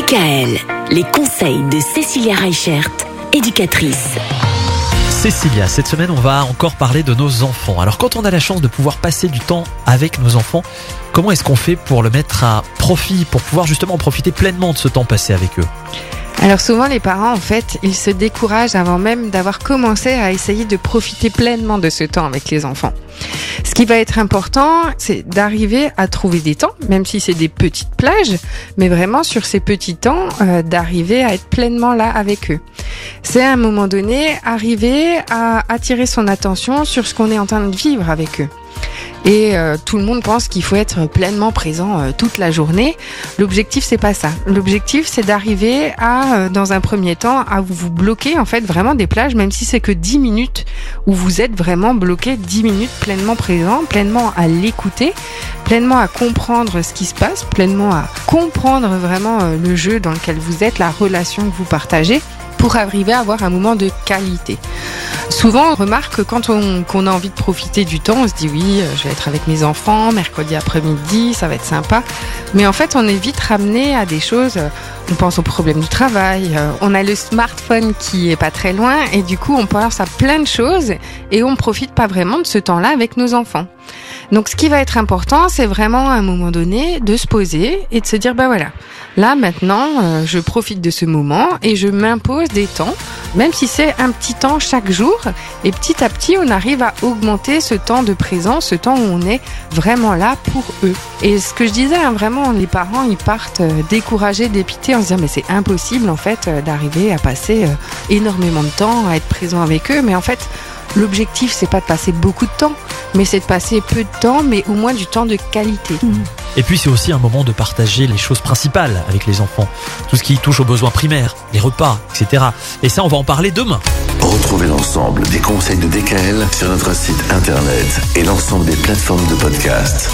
DKL, les conseils de Cécilia Reichert, éducatrice. Cécilia, cette semaine, on va encore parler de nos enfants. Alors, quand on a la chance de pouvoir passer du temps avec nos enfants, comment est-ce qu'on fait pour le mettre à profit, pour pouvoir justement profiter pleinement de ce temps passé avec eux? Alors souvent les parents en fait ils se découragent avant même d'avoir commencé à essayer de profiter pleinement de ce temps avec les enfants. Ce qui va être important c'est d'arriver à trouver des temps, même si c'est des petites plages, mais vraiment sur ces petits temps euh, d'arriver à être pleinement là avec eux. C'est à un moment donné arriver à attirer son attention sur ce qu'on est en train de vivre avec eux et euh, tout le monde pense qu'il faut être pleinement présent euh, toute la journée. L'objectif c'est pas ça. L'objectif c'est d'arriver à euh, dans un premier temps à vous bloquer en fait vraiment des plages même si c'est que 10 minutes où vous êtes vraiment bloqué 10 minutes pleinement présent, pleinement à l'écouter, pleinement à comprendre ce qui se passe, pleinement à comprendre vraiment le jeu dans lequel vous êtes, la relation que vous partagez pour arriver à avoir un moment de qualité. Souvent, on remarque que quand on, a envie de profiter du temps, on se dit oui, euh, je vais être avec mes enfants, mercredi après-midi, ça va être sympa. Mais en fait, on est vite ramené à des choses. Euh, on pense aux problèmes du travail, euh, on a le smartphone qui est pas très loin et du coup, on pense à plein de choses et on profite pas vraiment de ce temps-là avec nos enfants. Donc ce qui va être important, c'est vraiment à un moment donné de se poser et de se dire, bah voilà, là maintenant, euh, je profite de ce moment et je m'impose des temps, même si c'est un petit temps chaque jour. Et petit à petit, on arrive à augmenter ce temps de présence, ce temps où on est vraiment là pour eux. Et ce que je disais, hein, vraiment, les parents, ils partent euh, découragés, dépités en se disant, mais c'est impossible en fait euh, d'arriver à passer énormément de temps, à être présent avec eux. Mais en fait, L'objectif, c'est pas de passer beaucoup de temps, mais c'est de passer peu de temps, mais au moins du temps de qualité. Mhm. Et puis c'est aussi un moment de partager les choses principales avec les enfants, tout ce qui touche aux besoins primaires, les repas, etc. Et ça, on va en parler demain. Retrouvez l'ensemble des conseils de DKL sur notre site internet et l'ensemble des plateformes de podcast.